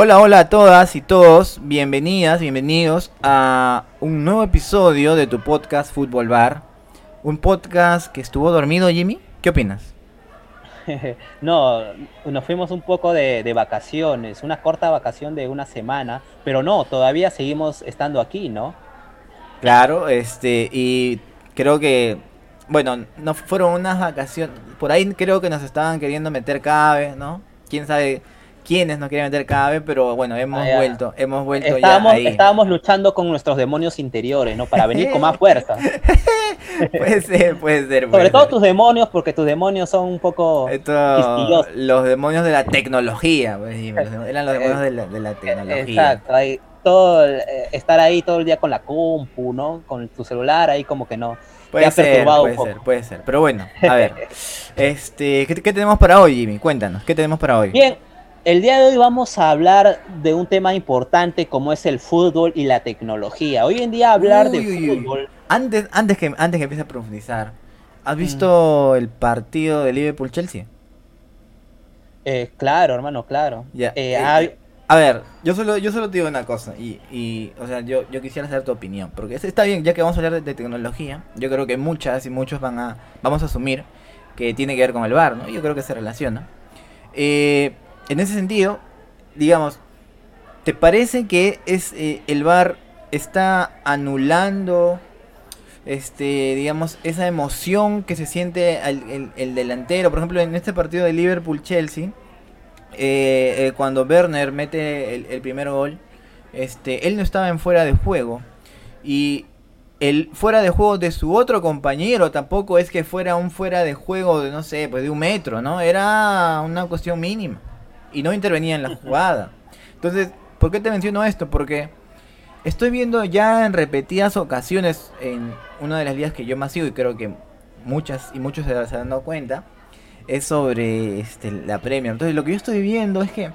Hola, hola a todas y todos, bienvenidas, bienvenidos a un nuevo episodio de tu podcast Fútbol Bar. Un podcast que estuvo dormido, Jimmy. ¿Qué opinas? no, nos fuimos un poco de, de, vacaciones, una corta vacación de una semana, pero no, todavía seguimos estando aquí, ¿no? Claro, este, y creo que, bueno, no fueron unas vacaciones, por ahí creo que nos estaban queriendo meter cabe, ¿no? Quién sabe quiénes nos quieren meter cabe, pero bueno, hemos ah, vuelto, hemos vuelto estábamos, ya ahí. Estábamos luchando con nuestros demonios interiores, ¿no? Para venir con más fuerza. puede ser, puede ser. Sobre todo tus demonios, porque tus demonios son un poco Esto, Los demonios de la tecnología, pues, eran los demonios de la, de la tecnología. Exacto, ahí, todo, eh, estar ahí todo el día con la compu, ¿no? Con tu celular ahí como que no. Puede ser, puede ser, puede ser. Pero bueno, a ver. este, ¿qué, ¿qué, tenemos para hoy, Jimmy? Cuéntanos, ¿qué tenemos para hoy? Bien, el día de hoy vamos a hablar de un tema importante como es el fútbol y la tecnología. Hoy en día hablar de fútbol... Antes, antes, que, antes que empiece a profundizar, ¿has mm. visto el partido de Liverpool-Chelsea? Eh, claro, hermano, claro. Ya. Eh, eh, a ver, yo solo, yo solo te digo una cosa, y, y o sea, yo, yo quisiera saber tu opinión, porque está bien, ya que vamos a hablar de, tecnología, yo creo que muchas y muchos van a, vamos a asumir que tiene que ver con el bar, ¿no? Yo creo que se relaciona. Eh, en ese sentido, digamos, ¿te parece que es eh, el VAR está anulando este digamos esa emoción que se siente el, delantero por ejemplo en este partido de Liverpool Chelsea eh, eh, cuando Werner mete el, primer gol este él no estaba en fuera de juego. Y el fuera de juego de su otro compañero tampoco es que fuera un fuera de juego de no sé pues de un metro no era una cuestión mínima y no intervenía en la jugada. Entonces, ¿por qué te menciono esto? Porque estoy viendo ya en repetidas ocasiones en una de las ligas que yo más sigo y creo que muchas y muchos se, han dado cuenta es sobre este, la Premier. Entonces, lo que yo estoy viendo es que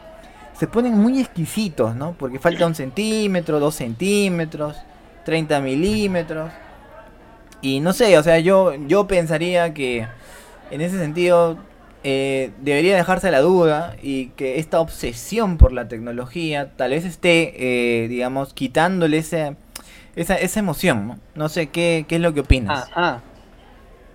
se ponen muy exquisitos, ¿no? Porque falta un centímetro, dos centímetros, 30 milímetros. Y no sé, o sea, yo, yo pensaría que en ese sentido eh, debería dejarse la duda y que esta obsesión por la tecnología tal vez esté, eh, digamos, quitándole esa, esa emoción. ¿no? sé, ¿qué, ¿qué, es lo que opinas? Ajá.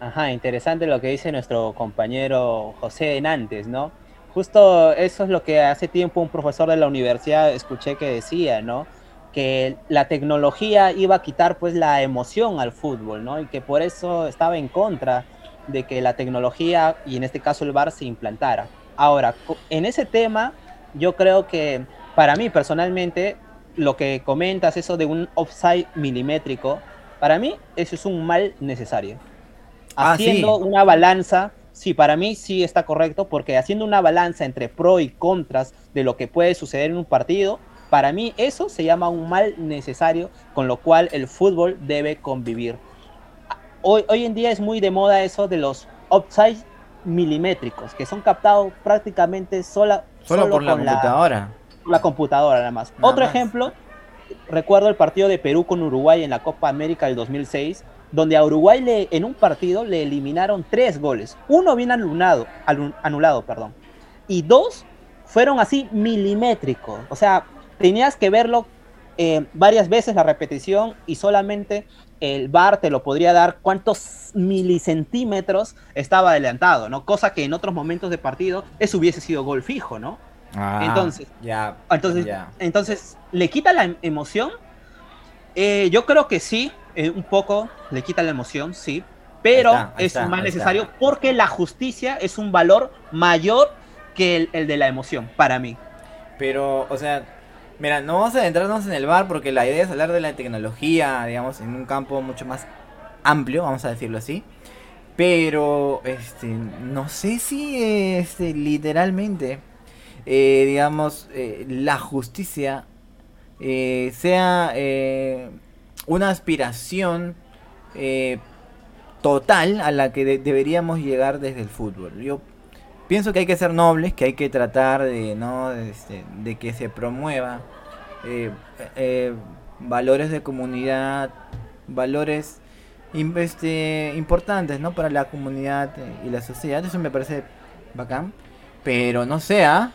Ajá, interesante lo que dice nuestro compañero José Nantes, ¿no? Justo eso es lo que hace tiempo un profesor de la universidad escuché que decía, ¿no? Que la tecnología iba a quitar pues la emoción al fútbol, ¿no? Y que por eso estaba en contra de que la tecnología y en este caso el VAR se implantara. Ahora, en ese tema, yo creo que para mí personalmente, lo que comentas, eso de un offside milimétrico, para mí eso es un mal necesario. Ah, haciendo una balanza, sí, para mí sí está correcto, porque haciendo una balanza entre pro y contras de lo que puede suceder en un partido, para mí eso se llama un mal necesario con lo cual el fútbol debe convivir hoy, hoy en día es muy de moda eso de los offside milimétricos, que son captados prácticamente sola, solo, por la computadora. La, computadora nada más. Otro ejemplo, recuerdo el partido de Perú con Uruguay en la Copa América del 2006, donde a Uruguay le, en un partido le eliminaron tres goles. Uno bien anulado, anulado perdón, y dos fueron así milimétricos. O sea, tenías que verlo eh, varias veces la repetición y solamente el VAR te lo podría dar cuántos milicentímetros estaba adelantado, ¿no? Cosa que en otros momentos de partido eso hubiese sido gol fijo, ¿no? Ah, entonces, entonces, entonces, ¿le quita la emoción? Eh, yo creo que sí, eh, un poco le quita la emoción, sí, pero es más necesario porque la justicia es un valor mayor que el de la emoción, para mí. Pero, o sea, Mira, no vamos a adentrarnos en el bar porque la idea es hablar de la tecnología, digamos, en un campo mucho más amplio, vamos a decirlo así. Pero, este, no sé si, este, literalmente, eh, digamos, eh, la justicia eh, sea una aspiración total a la que deberíamos llegar desde el fútbol. Yo pienso que hay que ser nobles, que hay que tratar de, ¿no? Este, de que se promueva eh, eh, valores de comunidad, valores este, importantes ¿no? para la comunidad y la sociedad. Eso me parece bacán. Pero no sea,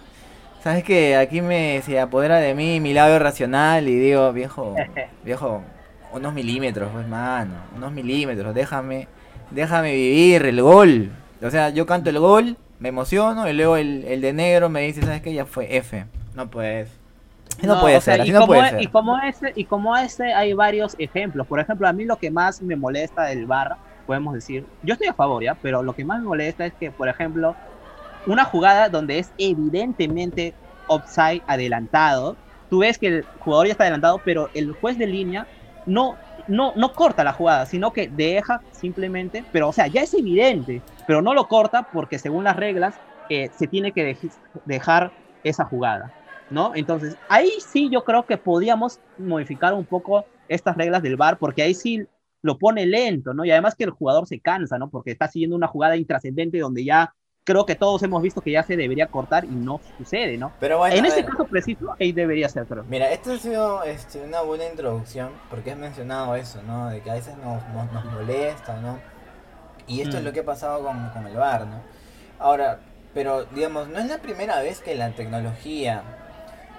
¿Sabes que Aquí me se apodera de mí mi lado racional y digo, viejo, viejo, unos milímetros, pues mano, unos milímetros, déjame, déjame vivir el gol. O sea, yo canto el gol, me emociono y luego el, de negro me dice, ¿sabes qué? Ya fue F. No puedes. No, puede ser, así no puede ser. Y como, ese, y como ese hay varios ejemplos. Por ejemplo, a mí lo que más me molesta del bar, podemos decir, yo estoy a favor, ¿ya? Pero lo que más me molesta es que, por ejemplo, una jugada donde es evidentemente offside adelantado, tú ves que el jugador ya está adelantado, pero el juez de línea no, no, no corta la jugada, sino que deja simplemente, pero o sea, ya es evidente, pero no lo corta porque según las reglas eh, se tiene que dejar esa jugada, ¿no? Entonces, ahí sí yo creo que podíamos modificar un poco estas reglas del VAR, porque ahí sí lo pone lento, ¿no? Y además que el jugador se cansa, ¿no? Porque está siguiendo una jugada intrascendente donde ya creo que todos hemos visto que ya se debería cortar y no sucede, ¿no? Pero bueno, en ese caso preciso, ahí debería ser, creo. Mira, esto ha sido este, una buena introducción porque has mencionado eso, ¿no? De que a veces nos, nos, molesta, ¿no? Y esto es mm. lo que ha pasado con, con el bar, ¿no? Ahora, pero digamos, no es la primera vez que la tecnología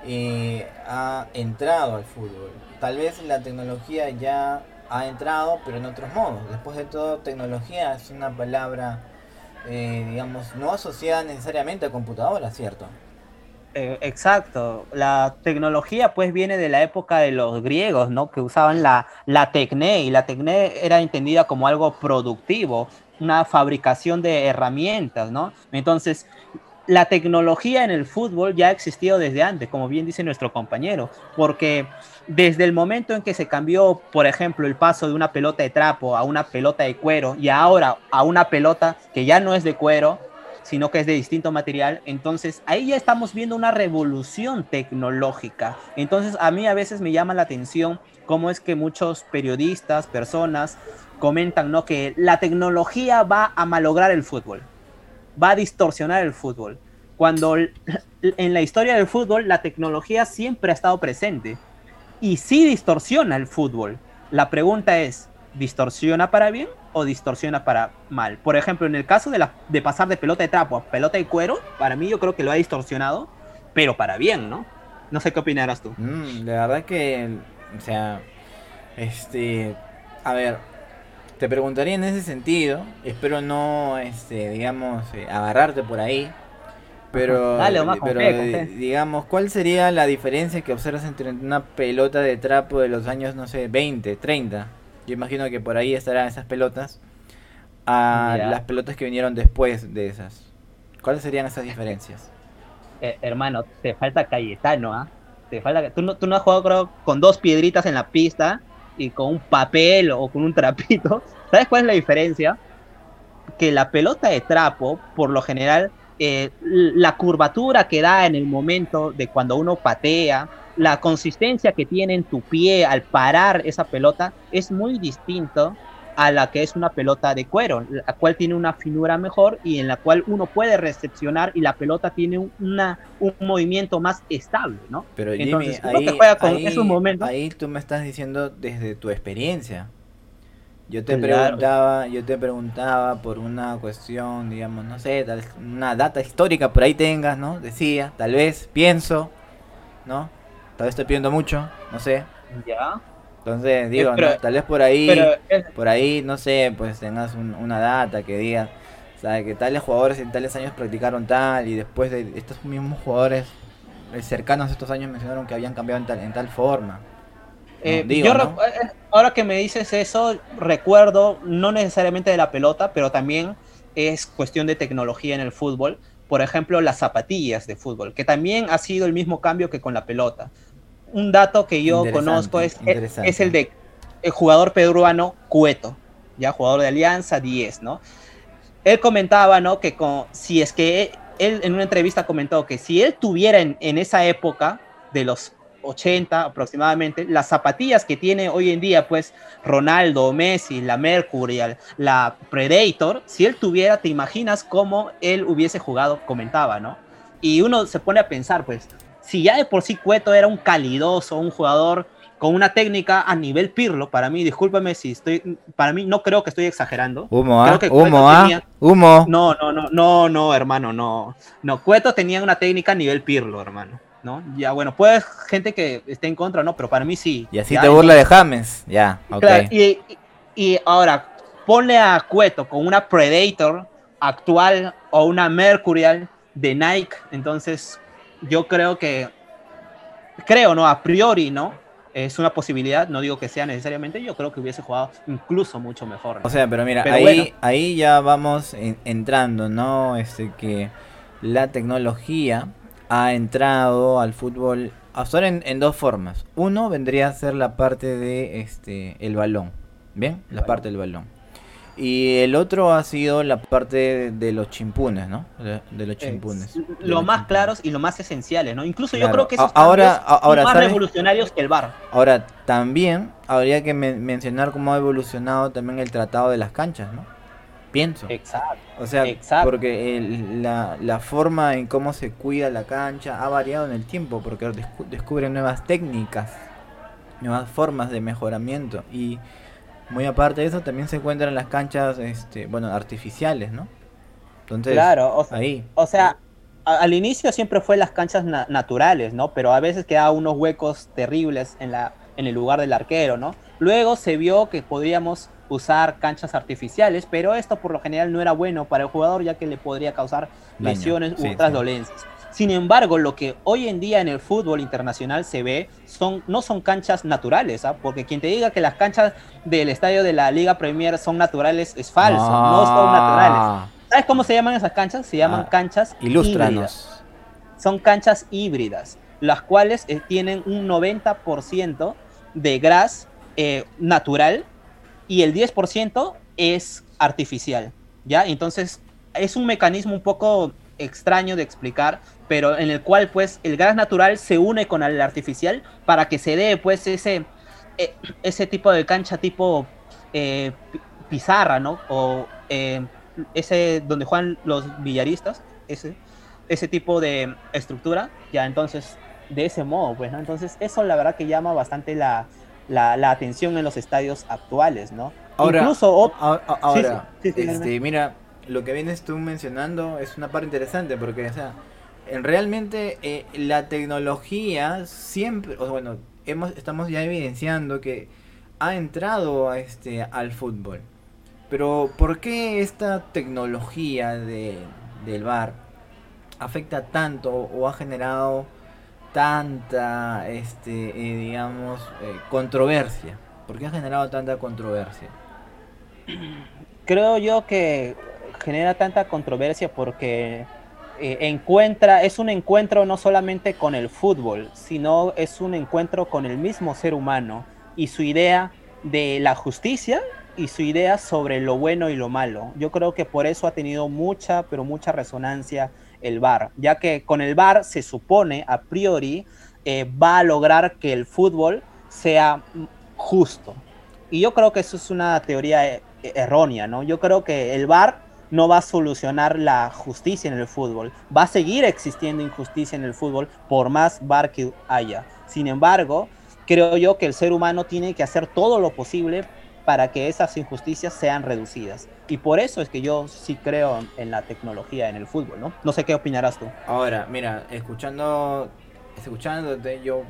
eh, ha entrado al fútbol. Tal vez la tecnología ya ha entrado, pero en otros modos. Después de todo, tecnología es una palabra eh, digamos, no asociada necesariamente a computadora, ¿cierto? Eh, exacto. La tecnología pues viene de la época de los griegos, ¿no? Que usaban la, la tecné y la tecné era entendida como algo productivo, una fabricación de herramientas, ¿no? Entonces, la tecnología en el fútbol ya ha existido desde antes, como bien dice nuestro compañero, porque desde el momento en que se cambió, por ejemplo, el paso de una pelota de trapo a una pelota de cuero y ahora a una pelota que ya no es de cuero, sino que es de distinto material, entonces ahí ya estamos viendo una revolución tecnológica. Entonces a mí a veces me llama la atención cómo es que muchos periodistas, personas, comentan ¿no? que la tecnología va a malograr el fútbol va a distorsionar el fútbol. Cuando en la historia del fútbol la tecnología siempre ha estado presente y sí distorsiona el fútbol. La pregunta es, ¿distorsiona para bien o distorsiona para mal? Por ejemplo, en el caso de, pasar de pelota de trapo a pelota de cuero, para mí yo creo que lo ha distorsionado, pero para bien, ¿no? No sé qué opinarás tú. Mm, la verdad que, o sea, este, a ver, te preguntaría en ese sentido, espero no, este, digamos, eh, agarrarte por ahí, pero, pero digamos, ¿cuál sería la diferencia que observas entre una pelota de trapo de los años, no sé, 20, 30? Yo imagino que por ahí estarán esas pelotas, a las pelotas que vinieron después de esas. ¿Cuáles serían esas diferencias? Eh, hermano, te falta Cayetano, ¿ah? Te falta, tú no, tú no has jugado creo, con dos piedritas en la pista y con un papel o con un trapito. ¿Sabes cuál es la diferencia? Que la pelota de trapo, por lo general, eh, la curvatura que da en el momento de cuando uno patea, la consistencia que tiene en tu pie al parar esa pelota es muy distinto a la que es una pelota de cuero, la cual tiene una finura mejor y en la cual uno puede recepcionar y la pelota tiene una, un movimiento más estable, ¿no? Pero Entonces, ahí, juega con esos momentos. ahí tú me estás diciendo desde tu experiencia. Yo te preguntaba, yo te preguntaba por una cuestión, digamos, no sé, tal, una data histórica por ahí tengas, ¿no? Decía, tal vez, pienso, ¿no? Tal vez estoy pidiendo mucho, no sé. Ya. Entonces, digo, tal vez por ahí, por ahí, no sé, pues tengas una data que diga, ¿sabes? Que tales jugadores en tales años practicaron tal y después de estos mismos jugadores eh, cercanos a estos años mencionaron que habían cambiado en tal, en tal forma. Eh, yo eh, ahora que me dices eso, recuerdo, no necesariamente de la pelota, pero también es cuestión de tecnología en el fútbol. Por ejemplo, las zapatillas de fútbol, que también ha sido el mismo cambio que con la pelota un dato que yo conozco es, es el de el jugador peruano Cueto, ya jugador de Alianza 10, ¿no? Él comentaba, ¿no? Que con, si es que él, en una entrevista comentó que si él tuviera en, en esa época de los 80 aproximadamente, las zapatillas que tiene hoy en día, pues Ronaldo, Messi, la Mercury, la Predator, si él tuviera, te imaginas cómo él hubiese jugado, comentaba, ¿no? Y uno se pone a pensar, pues, si ya de por sí Cueto era un calidoso, un jugador con una técnica a nivel Pirlo, para mí, discúlpame si estoy, para mí no creo que estoy exagerando. Humo, Creo ¿ah? que Humo, ¿ah? tenía- Humo. No, no, no, no, no, hermano, no. No, Cueto tenía una técnica a nivel Pirlo, hermano. ¿No? Ya, bueno, puede gente que esté en contra, ¿no? Pero para mí sí. Y así Ya, te burla de James. Ya, ok. Claro, y- y ahora, ponle a Cueto con una Predator actual o una Mercurial de Nike, entonces yo creo que, creo, ¿no? A priori, ¿no? Es una posibilidad, no digo que sea necesariamente, yo creo que hubiese jugado incluso mucho mejor. ¿no? O sea, pero mira, Pero ahí, bueno. ahí ya vamos en- entrando, ¿no? Este que la tecnología ha entrado al fútbol hasta ahora en, en dos formas. Uno vendría a ser la parte de este el balón, ¿bien? La parte del balón. Y el otro ha sido la parte de, los chimpunes, ¿no? De, de los Eh, chimpunes. de lo los más chimpunes. claros y lo más esenciales, ¿no? Incluso yo creo que esos ahora- ahora, son más ¿sabes? revolucionarios que el VAR. Ahora, también habría que men- mencionar cómo ha evolucionado también el tratado de las canchas, ¿no? Pienso. Exacto. O sea, Exacto. porque el- la, la forma en cómo se cuida la cancha ha variado en el tiempo, porque descu- descubren nuevas técnicas, nuevas formas de mejoramiento. Y muy aparte de eso, también se encuentran las canchas, este, bueno, artificiales, ¿no? Entonces, Claro, o sea, ahí. O sea, al inicio siempre fue las canchas na- naturales, ¿no? Pero a veces quedaba unos huecos terribles en, la, en el lugar del arquero, ¿no? Luego se vio que podríamos usar canchas artificiales, pero esto por lo general no era bueno para el jugador ya que le podría causar lesiones u sí, otras sí. dolencias. Sin embargo, lo que hoy en día en el fútbol internacional se ve son, no son canchas naturales, ¿ah? porque quien te diga que las canchas del estadio de la Liga Premier son naturales es falso, no son naturales. Ah, ¿Sabes cómo se llaman esas canchas? Se llaman Ah, canchas híbridas. Ilústranos. Son canchas híbridas, las cuales eh, tienen un 90% de gras eh, natural y el 10% es artificial, ¿ya? Entonces, es un mecanismo un poco extraño de explicar, pero en el cual, pues, el gas natural se une con el artificial para que se dé, pues, ese, eh, ese tipo de cancha tipo eh, pi- pizarra, ¿no? O eh, ese donde juegan los billaristas, ese, ese tipo de estructura, ya entonces de ese modo, pues, ¿no? Entonces eso la verdad que llama bastante la, la, la atención en los estadios actuales, ¿no? Ahora, Incluso ahora, sí, sí, este, mira, lo que vienes tú mencionando es una parte interesante porque, o sea, en realmente eh, la tecnología siempre, o bueno, hemos, estamos ya evidenciando que ha entrado a este, al fútbol. Pero, ¿por qué esta tecnología de, del VAR afecta tanto o ha generado tanta, este, eh, digamos, eh, controversia? ¿Por qué ha generado tanta controversia? creo yo que genera tanta controversia porque eh, encuentra, es un encuentro no solamente con el fútbol, sino es un encuentro con el mismo ser humano y su idea de la justicia y su idea sobre lo bueno y lo malo. Yo creo que por eso ha tenido mucha, pero mucha resonancia el VAR, ya que con el VAR se supone a priori eh, va a lograr que el fútbol sea justo. Y yo creo que eso es una teoría eh, errónea, ¿no? Yo creo que el VAR no va a solucionar la justicia en el fútbol. Va a seguir existiendo injusticia en el fútbol por más VAR que haya. Sin embargo, creo yo que el ser humano tiene que hacer todo lo posible para que esas injusticias sean reducidas. Y por eso es que yo sí creo en la tecnología en el fútbol, ¿no? No sé qué opinarás tú. Ahora, mira, escuchando, escuchándote, yo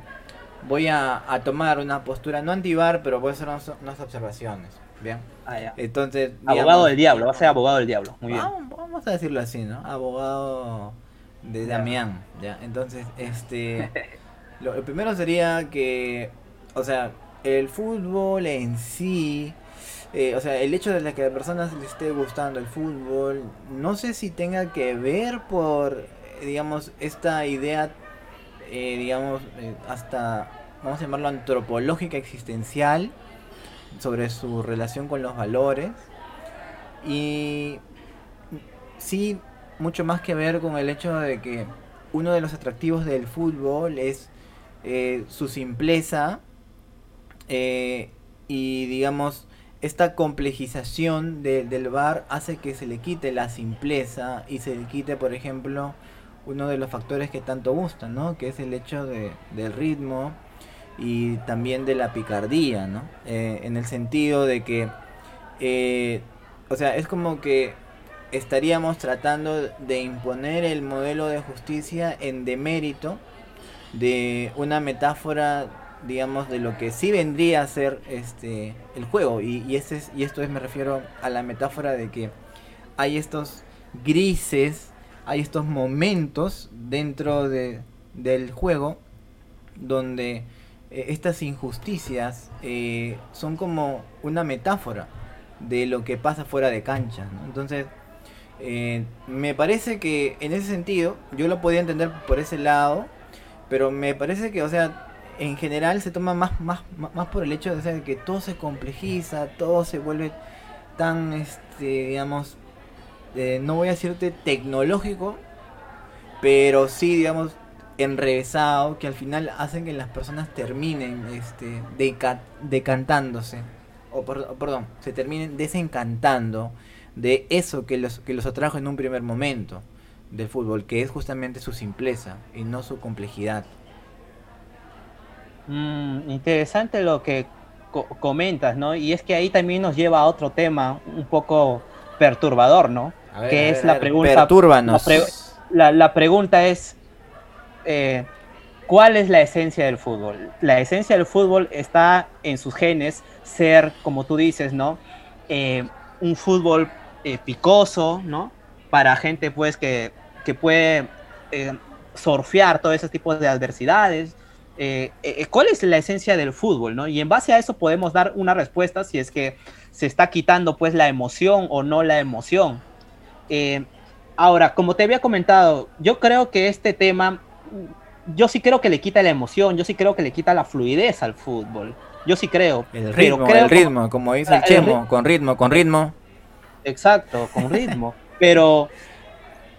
voy a, tomar una postura no antivar, pero voy a hacer unas, unas observaciones, ¿bien? Ah, ya. Entonces, Abogado digamos- del diablo, va a ser abogado del diablo. Muy bien. Vamos, vamos a decirlo así, ¿no? Abogado de. Damián, ¿ya? Entonces, este, lo, lo primero sería que, o sea, el fútbol en sí, eh, o sea, el hecho de la que a la persona le esté gustando el fútbol, no sé si tenga que ver por, digamos, esta idea, eh, digamos, eh, hasta, vamos a llamarlo antropológica existencial, sobre su relación con los valores. Y sí, mucho más que ver con el hecho de que uno de los atractivos del fútbol es eh, su simpleza eh, y digamos esta complejización de- del bar hace que se le quite la simpleza y se le quite por ejemplo uno de los factores que tanto gustan, ¿no? Que es el hecho de, del ritmo y también de la picardía, ¿no? Eh, en el sentido de que, eh, o sea, es como que estaríamos tratando de imponer el modelo de justicia en demérito de una metáfora digamos de lo que sí vendría a ser este el juego y, y, este es, y esto es me refiero a la metáfora de que hay estos grises hay estos momentos dentro de, del juego donde eh, estas injusticias eh, son como una metáfora de lo que pasa fuera de cancha. Entonces, eh, me parece que en ese sentido, yo lo podía entender por ese lado, pero me parece que, o sea, en general se toma más, más, más por el hecho de, que todo se complejiza, todo se vuelve tan, este, digamos, no voy a decirte tecnológico, pero sí, digamos, enrevesado, que al final hacen que las personas terminen este, decantándose, o, perdón, se terminen desencantando de eso que los, que los atrajo en un primer momento del fútbol, que es justamente su simpleza y no su complejidad. Mm, interesante lo que comentas, ¿no? Y es que ahí también nos lleva a otro tema un poco perturbador, ¿no? que es la pregunta. La, la, pregunta es: eh, ¿cuál es la esencia del fútbol? La esencia del fútbol está en sus genes, ser, como tú dices, ¿no? Eh, un fútbol eh, picoso, ¿no? Para gente, pues, que, que puede surfear todo ese tipo de adversidades. ¿Cuál es la esencia del fútbol, no? Y en base a eso podemos dar una respuesta si es que se está quitando, pues, la emoción o no la emoción. Eh, ahora, como te había comentado, yo creo que este tema, yo sí creo que le quita la emoción, yo sí creo que le quita la fluidez al fútbol. Yo sí creo. El ritmo, el ritmo, como, dice el Chemo, con ritmo, con ritmo. Exacto, con ritmo. pero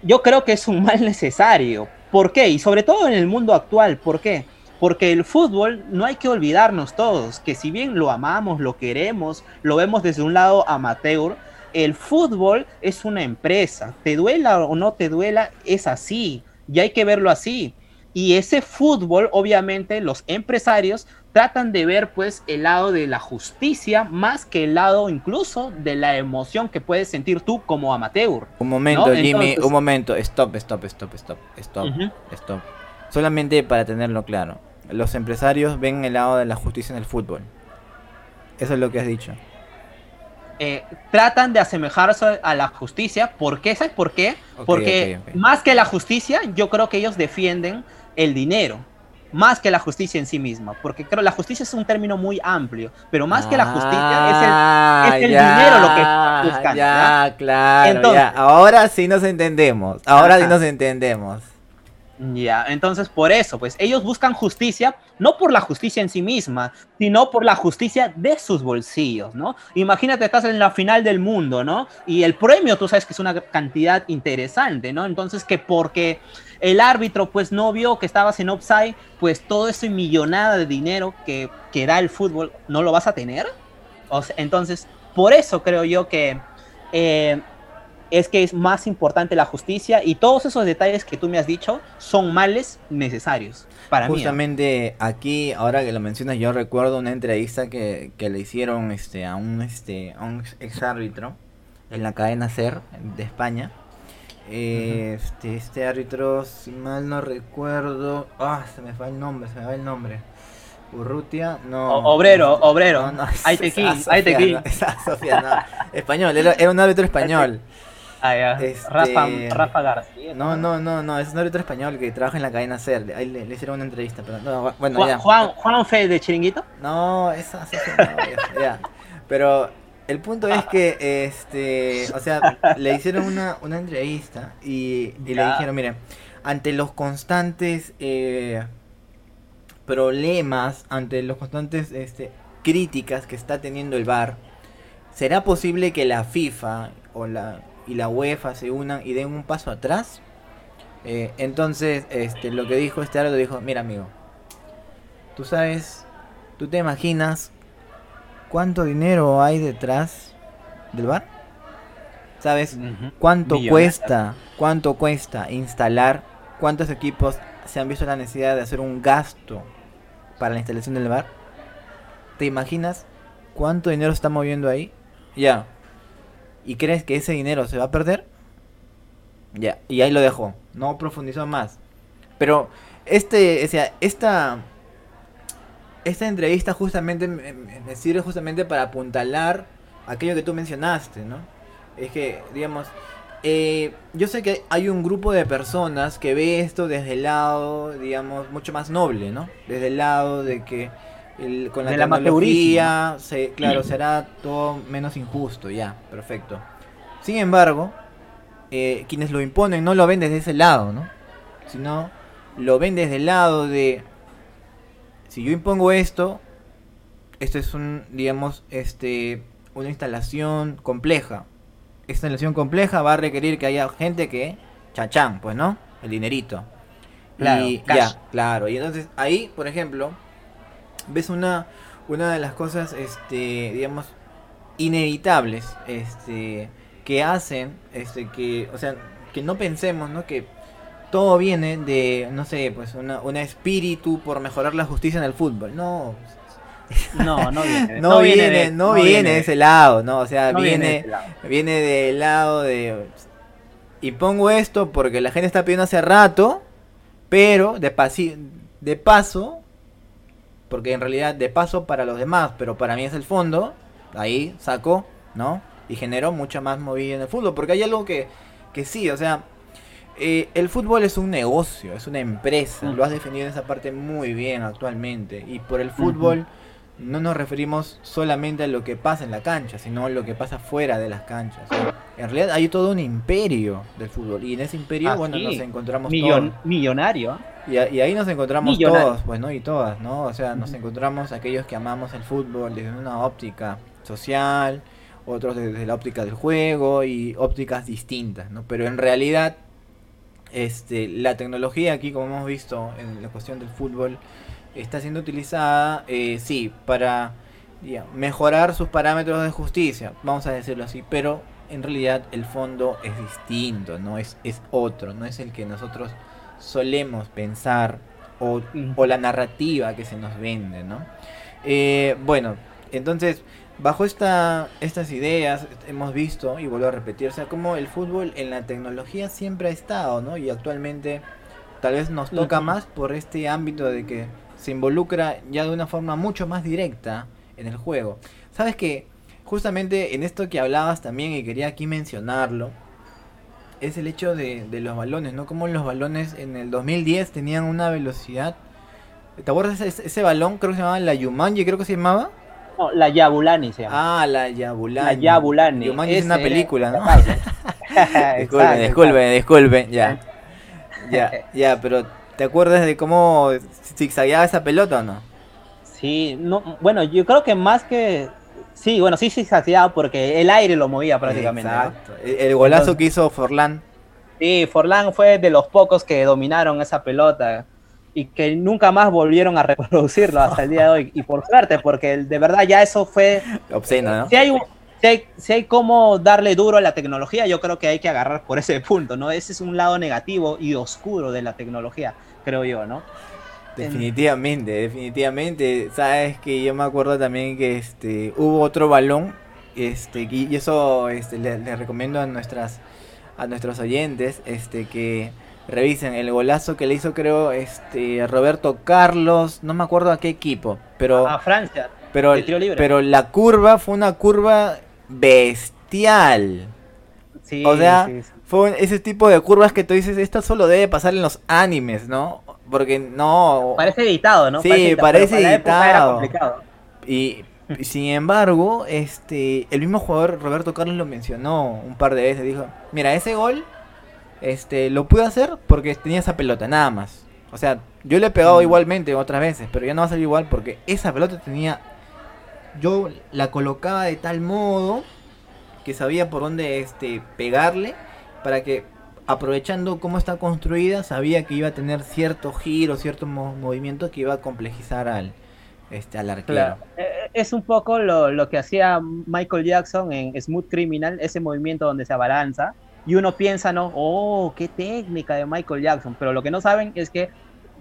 yo creo que es un mal necesario. ¿Por qué? Y sobre todo en el mundo actual, ¿por qué? Porque el fútbol no hay que olvidarnos todos, que si bien lo amamos, lo queremos, lo vemos desde un lado amateur, el fútbol es una empresa, te duela o no te duela, es así, y hay que verlo así. Y ese fútbol, obviamente, los empresarios tratan de ver pues el lado de la justicia más que el lado incluso de la emoción que puedes sentir tú como amateur. Un momento, Jimmy, un momento, stop, stop, stop, stop, stop, stop. Solamente para tenerlo claro, los empresarios ven el lado de la justicia en el fútbol. Eso es lo que has dicho. Eh, tratan de asemejarse a la justicia. ¿Por qué? ¿Sabes por qué? Porque más que la justicia, yo creo que ellos defienden el dinero. Más que la justicia en sí misma. Porque creo la justicia es un término muy amplio. Pero más que la justicia es el, ah, dinero lo que buscan. Ya, claro. Ahora sí nos entendemos. Ahora sí nos entendemos. Ya, entonces por eso, pues ellos buscan justicia, no por la justicia en sí misma, sino por la justicia de sus bolsillos, ¿no? Imagínate, estás en la final del mundo, ¿no? Y el premio, tú sabes que es una cantidad interesante, ¿no? Entonces que porque el árbitro pues no vio que estabas en offside, pues todo ese millonada de dinero que, que da el fútbol, ¿no lo vas a tener? Entonces, por eso creo yo que... Eh, es que es más importante la justicia y todos esos detalles que tú me has dicho son males necesarios para mí. Justamente aquí, ahora que lo mencionas, yo recuerdo una entrevista que, le hicieron este, a un este un ex árbitro en la cadena SER de España. Este, este árbitro, si mal no recuerdo, ah, se me va el nombre, se me va el nombre. Urrutia, no. obrero, obrero. No, Español, era, un árbitro español. Ah, este, Rafa, García. No, no, no, no, es un árbitro español que trabaja en la cadena SER. Ahí le, hicieron una entrevista, pero bueno, Juan, ya. Juan, Juan Fe de Chiringuito? No, esa, no, ya, Pero el punto es que, este, o sea, le hicieron una, una entrevista y, le dijeron, miren, ante los constantes eh, problemas, ante los constantes este, críticas que está teniendo el VAR, ¿será posible que la FIFA o la y la UEFA se unan y den un paso atrás. Eh, entonces, este, lo que dijo este árbitro dijo, mira amigo, tú sabes, tú te imaginas cuánto dinero hay detrás del bar. ¿Sabes cuánto cuesta, cuánto cuesta instalar, cuántos equipos se han visto la necesidad de hacer un gasto para la instalación del bar. ¿Te imaginas cuánto dinero se está moviendo ahí? Ya. ¿Y crees que ese dinero se va a perder? Ya, y ahí lo dejo. No profundizó más. Pero este, o sea, esta esta entrevista justamente me, sirve justamente para apuntalar aquello que tú mencionaste, ¿no? Es que, digamos, eh, yo sé que hay un grupo de personas que ve esto desde el lado, digamos, mucho más noble, ¿no? Desde el lado de que con la tecnología, se, claro, será todo menos injusto, ya, perfecto. Sin embargo, eh, quienes lo imponen no lo ven desde ese lado, ¿no? Sino lo ven desde el lado de si yo impongo esto, esto es un, digamos, este, una instalación compleja. Esta instalación compleja va a requerir que haya gente que, chachán, pues, ¿no? El dinerito. Claro, y, ya, claro. Y entonces ahí, por ejemplo, ves una, una de las cosas, este, digamos, inevitables, este, que hacen, este, que, o sea, que no pensemos, ¿no? Que todo viene de, no sé, pues una, un espíritu por mejorar la justicia en el fútbol. No. No, no viene. no, viene, no, viene, de ese lado, ¿no? O sea, viene, viene, del lado de... Y pongo esto porque la gente está pidiendo hace rato, pero de, de paso, porque en realidad de paso para los demás, pero para mí es el fondo, ahí saco, ¿no? Y generó mucha más movida en el fútbol, porque hay algo que, que sí, o sea, eh, el fútbol es un negocio, es una empresa. Lo has definido en esa parte muy bien actualmente. Y por el fútbol no nos referimos solamente a lo que pasa en la cancha, sino a lo que pasa fuera de las canchas. en realidad hay todo un imperio del fútbol. Y en ese imperio, ah, bueno, nos encontramos todos. Millonario. Y, ahí nos encontramos todos, pues, ¿no? Y todas, ¿no? O sea, nos encontramos aquellos que amamos el fútbol desde una óptica social, otros desde la óptica del juego y ópticas distintas, ¿no? Pero en realidad este, la tecnología aquí, como hemos visto en la cuestión del fútbol, está siendo utilizada, eh, sí, para mejorar sus parámetros de justicia, vamos a decirlo así, pero en realidad el fondo es distinto, no es, es otro, no es el que nosotros solemos pensar o, o la narrativa que se nos vende, ¿no? Eh, bueno, entonces bajo esta, estas ideas hemos visto, y vuelvo a repetir, o sea, como el fútbol en la tecnología siempre ha estado, ¿no? Y actualmente tal vez nos toca más por este ámbito de que se involucra ya de una forma mucho más directa en el juego. Sabes que justamente en esto que hablabas también, y quería aquí mencionarlo, es el hecho de, los balones, ¿no? Como los balones en el 2010 tenían una velocidad... ¿Te acuerdas ese, ese balón? Creo que se llamaba la Yumanji, creo que se llamaba. No, la Yabulani se llama. Ah, la Yabulani. La Yabulani. es una película, ¿no? disculpen, disculpen, disculpen, ya. Ya, ya, pero ¿te acuerdas de cómo zigzagueaba esa pelota o no? Sí, no, bueno, yo creo que más que Sí, bueno, sí zigzagueaba porque el aire lo movía prácticamente. Exacto. El, golazo que hizo Forlán. Sí, Forlán fue de los pocos que dominaron esa pelota y que nunca más volvieron a reproducirlo hasta el día de hoy. Y por suerte, porque de verdad ya eso fue... Obsceno, ¿no? Si hay, si hay, cómo darle duro a la tecnología, yo creo que hay que agarrar por ese punto, ¿no? Ese es un lado negativo y oscuro de la tecnología, creo yo, ¿no? Definitivamente, definitivamente. Sabes que yo me acuerdo también que este hubo otro balón, este, y eso este, le, recomiendo a nuestras a nuestros oyentes, este, que Revisen el golazo que le hizo, creo, este Roberto Carlos, no me acuerdo a qué equipo, pero a Francia. Pero, pero la curva fue una curva bestial. Sí, o sea, fue ese tipo de curvas que tú dices, esto solo debe pasar en los animes, ¿no? Porque no... Parece editado, ¿no? Sí, parece, editado. Y, y, sin embargo, este, el mismo jugador Roberto Carlos lo mencionó un par de veces, dijo, mira, ese gol este, lo pude hacer porque tenía esa pelota, nada más. O sea, yo le he pegado mm. igualmente otras veces, pero ya no va a salir igual porque esa pelota tenía. Yo la colocaba de tal modo que sabía por dónde este, pegarle para que aprovechando cómo está construida sabía que iba a tener cierto giro, cierto movimiento que iba a complejizar al, este, al arquero. Eh, es un poco lo, lo, que hacía Michael Jackson en Smooth Criminal, ese movimiento donde se abalanza y uno piensa, ¿no? Oh, qué técnica de Michael Jackson. Pero lo que no saben es que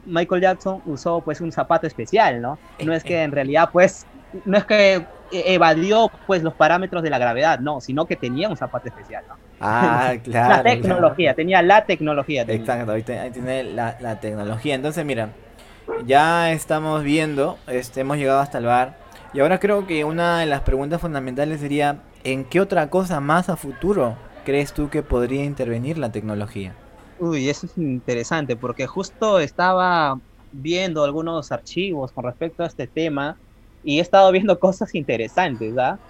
Michael Jackson usó pues un zapato especial, ¿no? No es que en realidad pues, no es que evadió pues los parámetros de la gravedad, no, sino que tenía un zapato especial, ¿no? Ah, claro. la tecnología, tenía la tecnología. Exacto, ahí, tiene la, la, tecnología. Entonces, mira, ya estamos viendo, este, hemos llegado hasta el bar. Y ahora creo que una de las preguntas fundamentales sería, ¿en qué otra cosa más a futuro crees tú que podría intervenir la tecnología? Uy, eso es interesante porque justo estaba viendo algunos archivos con respecto a este tema y he estado viendo cosas interesantes, ¿verdad?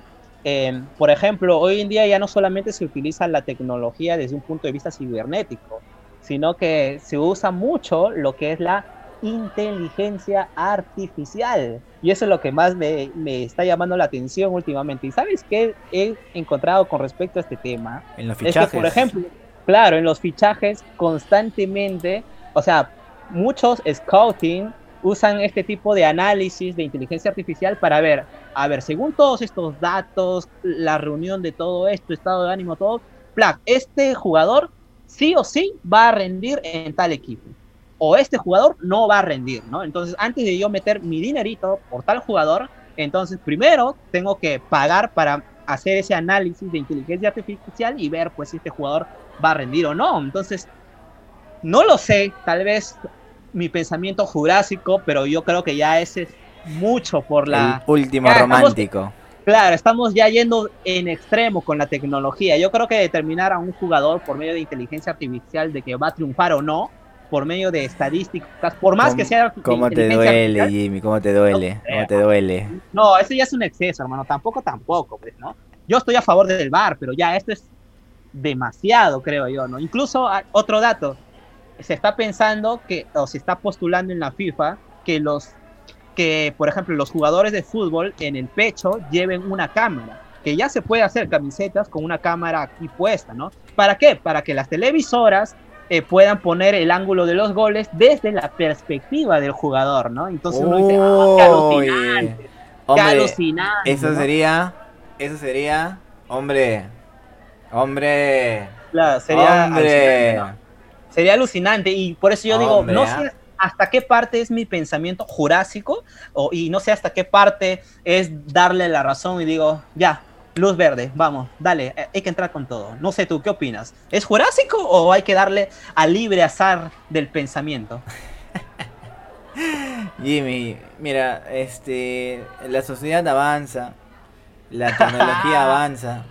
Em, por ejemplo, hoy en día ya no solamente se utiliza la tecnología desde un punto de vista cibernético, sino que se usa mucho lo que es la inteligencia artificial. Y eso es lo que más me, me, está llamando la atención últimamente. ¿Y sabes qué he encontrado con respecto a este tema? En los fichajes. Es que, por ejemplo, claro, en los fichajes constantemente, o sea, muchos scouting usan este tipo de análisis de inteligencia artificial para ver, a ver, según todos estos datos, la reunión de todo esto, estado de ánimo, todo, plac, este jugador sí o sí va a rendir en tal equipo. O este jugador no va a rendir, ¿no? Entonces, antes de yo meter mi dinerito por tal jugador, entonces primero tengo que pagar para hacer ese análisis de inteligencia artificial y ver pues si este jugador va a rendir o no. Entonces, no lo sé, tal vez mi pensamiento jurásico, pero yo creo que ya ese es mucho por la... último romántico. claro, estamos ya yendo en extremo con la tecnología. Yo creo que determinar a un jugador por medio de inteligencia artificial de que va a triunfar o no, por medio de estadísticas, por más que sea... ¿Cómo te duele, Jimmy? ¿Cómo te duele? ¿Cómo te duele? No, eso ya es un exceso, hermano. Tampoco, tampoco, pues, ¿no? Yo estoy a favor del VAR, pero ya esto es demasiado, creo yo, ¿no? Incluso ah, otro dato, se está pensando que, o se está postulando en la FIFA, que los, que por ejemplo los jugadores de fútbol en el pecho lleven una cámara, que ya se puede hacer camisetas con una cámara aquí puesta, ¿no? ¿Para qué? Para que las televisoras eh, puedan poner el ángulo de los goles desde la perspectiva del jugador, ¿no? Entonces uno dice, oh, qué alucinante, qué alucinante. Eso sería, eso sería, hombre, hombre, claro, sería hombre. Sería alucinante y por eso yo digo, no sé hasta qué parte es mi pensamiento jurásico o, y no sé hasta qué parte es darle la razón y digo, ya, luz verde, vamos, dale, eh, hay que entrar con todo. No sé tú, ¿qué opinas? ¿Es jurásico o hay que darle al libre azar del pensamiento? Jimmy, mira, este, la sociedad avanza, la tecnología avanza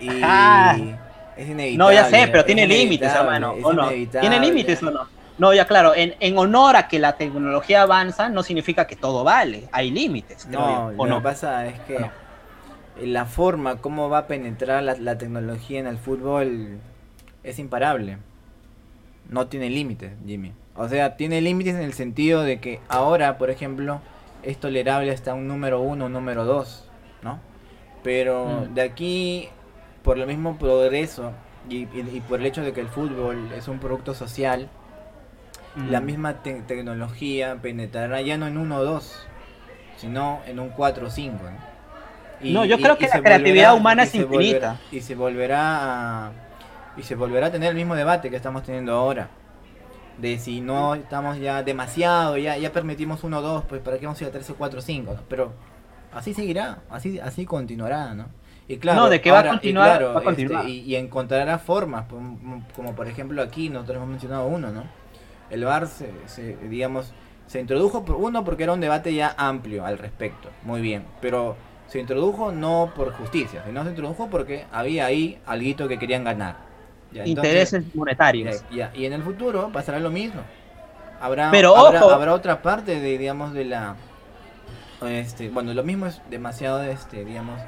y... Ah. Es inevitable. No, ya sé, pero tiene límites, hermano. ¿o no? ¿Tiene límites o no? No, ya claro, en, en, honor a que la tecnología avanza, no significa que todo vale. Hay límites. No, lo que pasa es que la forma como va a penetrar la, la, tecnología en el fútbol es imparable. No tiene límites, Jimmy. O sea, tiene límites en el sentido de que ahora, por ejemplo, es tolerable hasta un número uno, un número dos, ¿no? Pero mm. de aquí por el mismo progreso y, por el hecho de que el fútbol es un producto social, la misma tecnología penetrará ya no en uno o dos, sino en un 4 o 5. ¿no? No, yo creo que la creatividad humana es infinita. y se volverá a, y se volverá a tener el mismo debate que estamos teniendo ahora. De si no estamos ya demasiado, ya, ya permitimos uno o dos, pues para qué vamos a ir a 3 o 4 o 5. Pero así seguirá, así, así continuará, ¿no? Y claro, no, de que va a continuar, va a este, continuar. y, encontrará formas, como por ejemplo aquí, nosotros hemos mencionado uno, ¿no? El VAR, se, digamos, se introdujo por uno porque era un debate ya amplio al respecto, muy bien, pero se introdujo no por justicia, sino se introdujo porque había ahí algo que querían ganar. Intereses monetarios. y en el futuro pasará lo mismo. Habrá, pero habrá, habrá otra parte de, digamos, de la... Este, bueno, lo mismo es demasiado, este, digamos,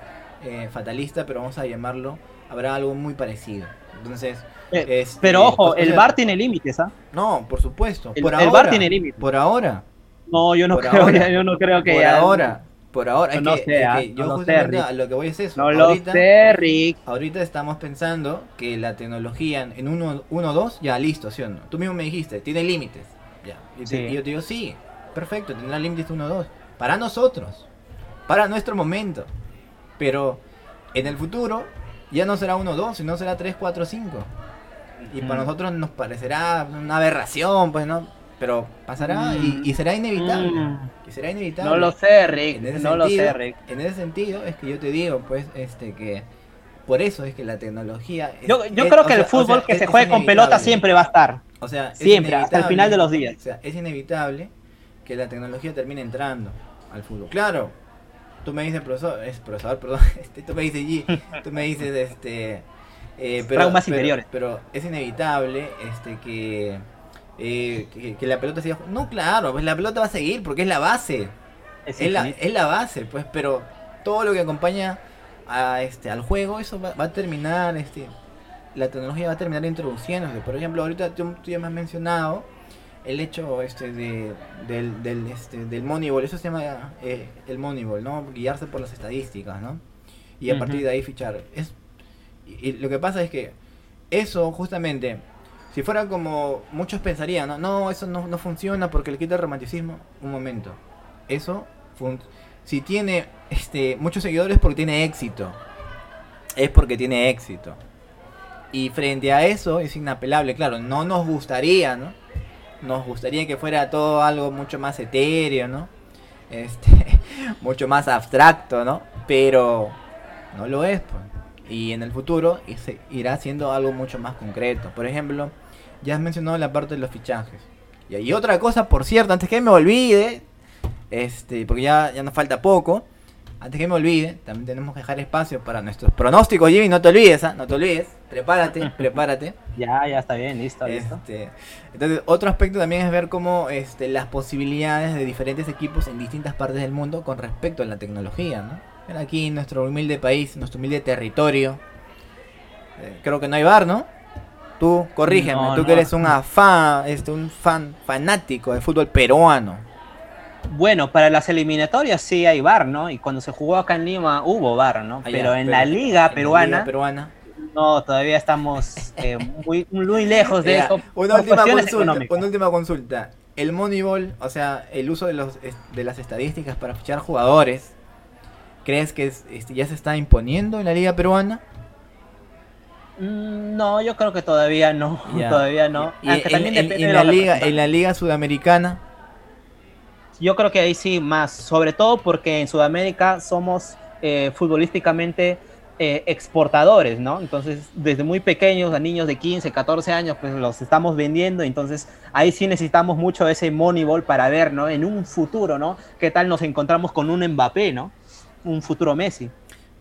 eh, fatalista, pero vamos a llamarlo, habrá algo muy parecido. Entonces, eh, este, pero ojo, el bar tiene límites, ¿ah? No, por supuesto. El, por ahora, bar tiene límites. Por ahora. No, yo no creo, yo no creo que por ahora. Por ahora, no es que, ¿ah? yo justamente a lo que voy es eso. No ahorita, lo sé, Rick. Ahorita estamos pensando que la tecnología en 1 1 2 ya listo, ¿sí o no? Tú mismo me dijiste, tiene límites. Ya. Y, yo te digo, sí, perfecto, tendrá límites 1 2 para nosotros, para nuestro momento. Pero en el futuro ya no será 1 2, sino será 3 4 5. Y para nosotros nos parecerá una aberración, pues, ¿no? Pero pasará y, y, será inevitable. Mm. Y será inevitable. No lo sé, Rick. No lo sé, Rick. En ese sentido es que yo te digo, pues, este que por eso es que la tecnología. yo, yo creo que el fútbol que se juegue con pelota siempre va a estar. O sea, siempre, hasta el final de los días. O sea, es inevitable que la tecnología termine entrando al fútbol. Claro, tú me dices, profesor, es profesor, perdón, este, tú me dices, G, tú me dices, este. Eh, pero, Traumas pero, Pero es inevitable este, que, eh, que, la pelota siga. No, claro, pues la pelota va a seguir porque es la base. Es, la, es la base, pues, pero todo lo que acompaña a este, al juego, eso va, a terminar, este, la tecnología va a terminar introduciéndose. Por ejemplo, ahorita tú, ya me has mencionado el hecho este de, del, del, este, del Moneyball, eso se llama eh, el Moneyball, ¿no? Guiarse por las estadísticas, ¿no? Y a partir de ahí fichar. Es, y, lo que pasa es que eso justamente, si fuera como muchos pensarían, no, no eso no, no funciona porque le quita el romanticismo, un momento. Eso, si tiene este, muchos seguidores porque tiene éxito. Es porque tiene éxito. Y frente a eso es inapelable, claro, no nos gustaría, ¿no? Nos gustaría que fuera todo algo mucho más etéreo, ¿no? Este, mucho más abstracto, ¿no? Pero no lo es, pues. Y en el futuro irá siendo algo mucho más concreto. Por ejemplo, ya has mencionado la parte de los fichajes. Y hay otra cosa, por cierto, antes que me olvide, este, porque ya, ya nos falta poco. Antes que me olvide, también tenemos que dejar espacio para nuestros pronósticos, Jimmy. No te olvides, ¿ah? No te olvides. Prepárate, prepárate. Ya, ya está bien, listo, listo. Este, entonces, otro aspecto también es ver cómo este, las posibilidades de diferentes equipos en distintas partes del mundo con respecto a la tecnología, ¿no? Aquí en nuestro humilde país, nuestro humilde territorio. Eh, creo que no hay bar, ¿no? Tú, corrígeme, tú que eres un afán, este, un fan fanático de fútbol peruano. Bueno, para las eliminatorias sí hay bar, ¿no? Y cuando se jugó acá en Lima hubo bar, ¿no? Ah, pero, en, la liga peruana, peruana, no, todavía estamos eh, muy, muy lejos de eso. Una última, consulta, una última consulta. El Moneyball, o sea, el uso de, los, de las estadísticas para fichar jugadores, ¿crees que este, ya se está imponiendo en la liga peruana? Mm, no, yo creo que todavía no, todavía no. Y, en, la liga, en la liga sudamericana yo creo que ahí sí más, sobre todo porque en Sudamérica somos eh, futbolísticamente eh, exportadores, ¿no? Entonces, desde muy pequeños, a niños de 15, 14 años, pues los estamos vendiendo, entonces ahí sí necesitamos mucho ese Moneyball para ver, ¿no? En un futuro, ¿no? ¿Qué tal nos encontramos con un Mbappé, ¿no? Un futuro Messi.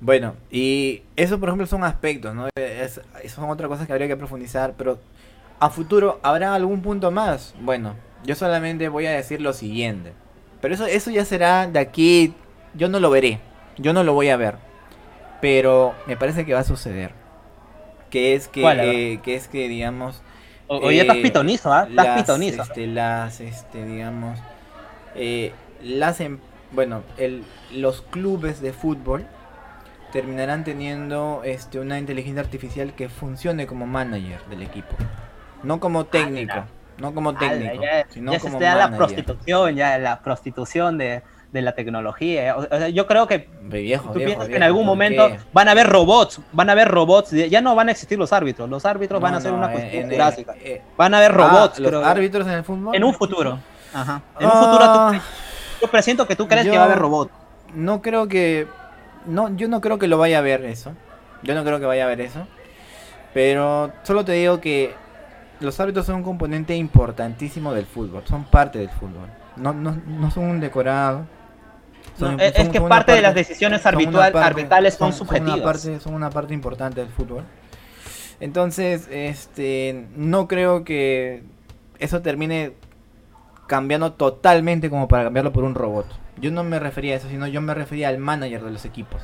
Bueno, y eso, por ejemplo, son aspectos, ¿no? Es, son otras cosas que habría que profundizar, pero a futuro, ¿habrá algún punto más? Bueno, yo solamente voy a decir lo siguiente. Pero eso, eso ya será de aquí. Yo no lo veré. Yo no lo voy a ver. Pero me parece que va a suceder. Que es que, eh, que es que digamos. Oye, ya estás eh, pitonizo, ¿ah? Estás pitonizo. Este, las, este, digamos. Eh, las, em, bueno, el, los clubes de fútbol terminarán teniendo este, una inteligencia artificial que funcione como manager del equipo. No como ah, técnico no como técnico, ya, sino ya se la prostitución, ya la prostitución de, la tecnología. yo creo que viejo, tú piensas que en algún momento van a haber robots, van a haber robots, ya no van a existir los árbitros, los árbitros van a ser una cuestión jurásica. Eh, van a haber ah, robots. ¿Los árbitros en el fútbol? En un futuro. Ajá. En un futuro ah, yo presiento que tú crees que va a haber robots. No creo que no yo no creo que lo vaya a ver eso. Yo no creo que vaya a ver eso. Pero solo te digo que los árbitros son un componente importantísimo del fútbol, son parte del fútbol. No, no, no son un decorado. es, que parte, de las decisiones arbitrales son, subjetivas. Son una, parte, son una parte importante del fútbol. Entonces, este, no creo que eso termine cambiando totalmente como para cambiarlo por un robot. Yo no me refería a eso, sino yo me refería al manager de los equipos.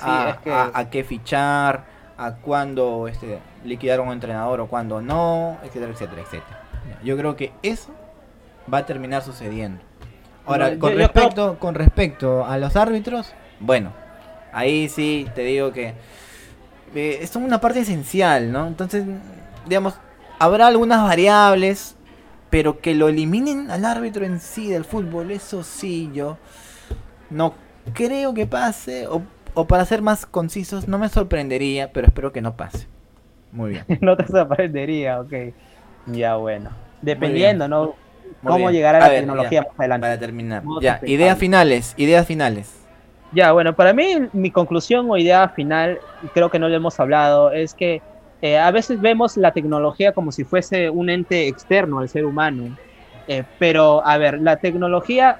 a qué fichar, a cuándo este, liquidar a un entrenador o cuándo no, etcétera, etcétera, etcétera. Yo creo que eso va a terminar sucediendo. Ahora, con, respecto, con respecto a los árbitros, bueno, ahí sí te digo que eh, son una parte esencial, ¿no? Entonces, digamos, habrá algunas variables, pero que lo eliminen al árbitro en sí del fútbol, eso sí, yo no creo que pase, o o para ser más concisos, no me sorprendería, pero espero que no pase. Muy bien. no te sorprendería, ok. Ya bueno. Dependiendo, ¿no? cómo llegar a la tecnología más adelante. Para terminar. Ya, ideas finales, ideas finales. Ya, bueno, para mí mi conclusión o idea final, creo que no le hemos hablado, es que eh, a veces vemos la tecnología como si fuese un ente externo al ser humano. Eh, pero, a ver, la tecnología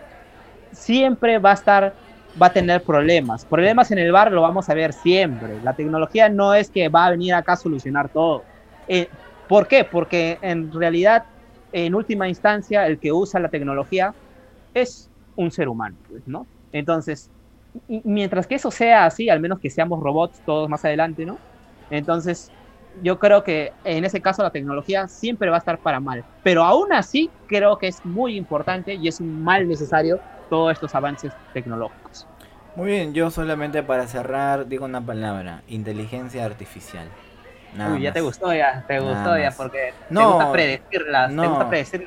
siempre va a estar, va a tener problemas. Problemas en el bar lo vamos a ver siempre. La tecnología no es que va a venir acá a solucionar todo. Eh, ¿Por qué? Porque en realidad, en última instancia, el que usa la tecnología es un ser humano, pues, ¿no? Entonces, mientras que eso sea así, al menos que seamos robots todos más adelante, ¿no? Entonces, yo creo que en ese caso la tecnología siempre va a estar para mal. Pero aún así, creo que es muy importante y es un mal necesario todos estos avances tecnológicos. Muy bien, yo solamente para cerrar digo una palabra, inteligencia artificial. Uy, ya te gustó ya, te gustó ya, porque no, te gusta predecirlas, no. te gusta predecir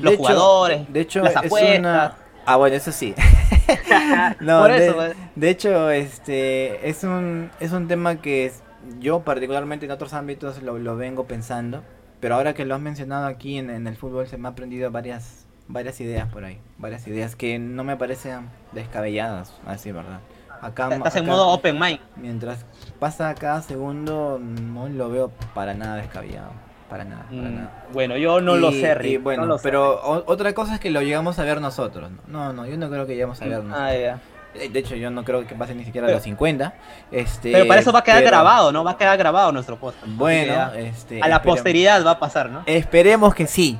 los jugadores, de hecho, las apuestas. Ah, bueno, eso sí. no, pues. de, hecho, este es un es un tema que yo particularmente en otros ámbitos lo, lo, vengo pensando, pero ahora que lo has mencionado aquí en, en el fútbol se me ha aprendido varias varias ideas por ahí, varias ideas que no me parecen descabelladas, así, ¿verdad? Acá, Estás en modo open mind. Mientras pasa cada segundo, no lo veo para nada descabellado. Para nada, para mm, nada. Bueno, yo no lo sé, Rick. bueno, pero otra cosa es que lo llegamos a ver nosotros. No, no, yo no creo que lleguemos a ver nosotros. Ah, ya. De hecho, yo no creo que pase ni siquiera a los 50. Este, pero para eso va a quedar grabado, ¿no? Va a quedar grabado nuestro podcast. Bueno, este, a la posteridad va a pasar, ¿no? Esperemos que sí.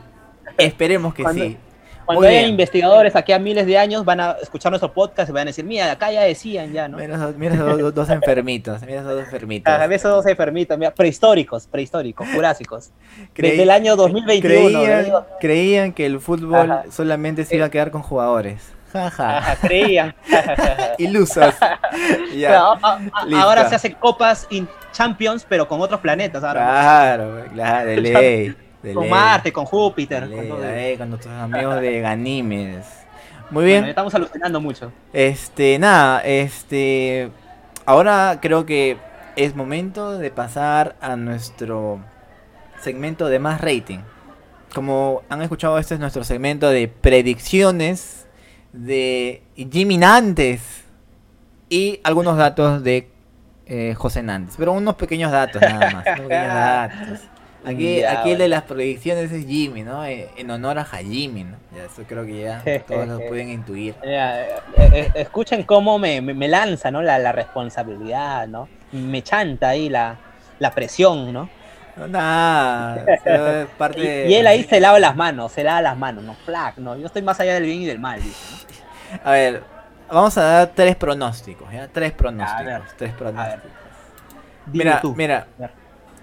Esperemos que sí. Cuando haya investigadores aquí a miles de años van a escuchar nuestro podcast y van a decir, mira, acá ya decían ya, ¿no? Mira, esos dos, enfermitos, mira esos dos enfermitos. Ah, esos dos enfermitos, mira, prehistóricos, prehistóricos, jurásicos. Desde el año 2021. Creían, creían que el fútbol solamente se iba a quedar con jugadores. Jaja. creían. Ilusos. ahora se hacen copas in Champions, pero con otros planetas. Ahora. Claro, claro, de ley con Marte, con Júpiter. con, nuestros amigos de Ganímedes. Muy bien. estamos alucinando mucho. Este, nada, este. Ahora creo que es momento de pasar a nuestro segmento de más rating. Como han escuchado, este es nuestro segmento de predicciones de Jimmy Nantes y algunos datos de eh, José Nantes. Pero unos pequeños datos nada más. pequeños datos. Aquí, aquí el de las predicciones es Jimmy, ¿no? Eh, en honor a Jimmy, ¿no? Ya, eso creo que ya todos lo pueden intuir. Eh, escuchen cómo me, me, lanza, ¿no? La, la, responsabilidad, ¿no? Me chanta ahí la, la presión, ¿no? No, nada. parte y, él ahí se lava las manos, se lava las manos, ¿no? Flac, ¿no? Yo estoy más allá del bien y del mal, dice, A ver, vamos a dar tres pronósticos, ¿ya? Tres pronósticos. tres pronósticos. Mira, mira.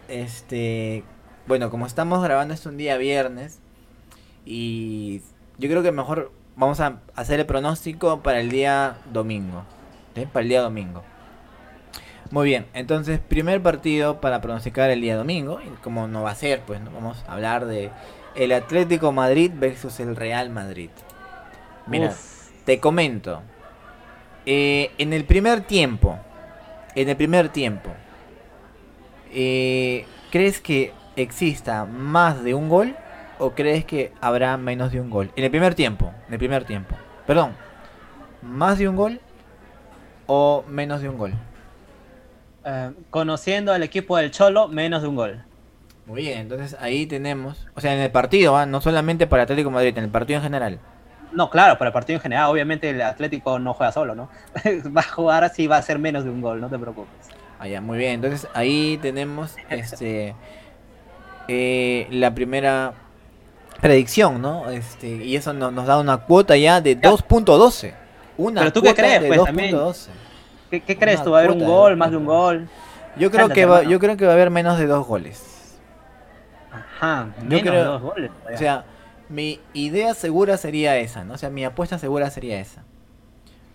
Este, bueno, como estamos grabando esto un día viernes y yo creo que mejor vamos a hacer el pronóstico para el día domingo. Para el día domingo. Muy bien, entonces primer partido para pronosticar el día domingo, y como no va a ser, pues ¿no? vamos a hablar de el Atlético Madrid versus el Real Madrid. Mira, te comento. Eh, en el primer tiempo, en el primer tiempo, eh, ¿crees que exista más de un gol o crees que habrá menos de un gol? En el primer tiempo, en el primer tiempo. Perdón, ¿más de un gol o menos de un gol? Eh, conociendo al equipo del Cholo, menos de un gol. Muy bien, entonces ahí tenemos, o sea, en el partido, ¿ah? no solamente para Atlético Madrid, en el partido en general. No, claro, para el partido en general, obviamente el Atlético no juega solo, ¿no? va a jugar así, va a ser menos de un gol, no te preocupes. Ah, muy bien, entonces ahí tenemos este eh, la primera predicción, ¿no? Este, y eso nos da una cuota ya de 2.12. Una ¿Pero tú qué crees? Pues, también. ¿Qué, crees tú? ¿Va a haber un gol, más de un gol? Yo creo, que va, yo creo que va a haber menos de dos goles. Ajá, menos de dos goles. O sea, mi idea segura sería esa, ¿no? O sea, mi apuesta segura sería esa.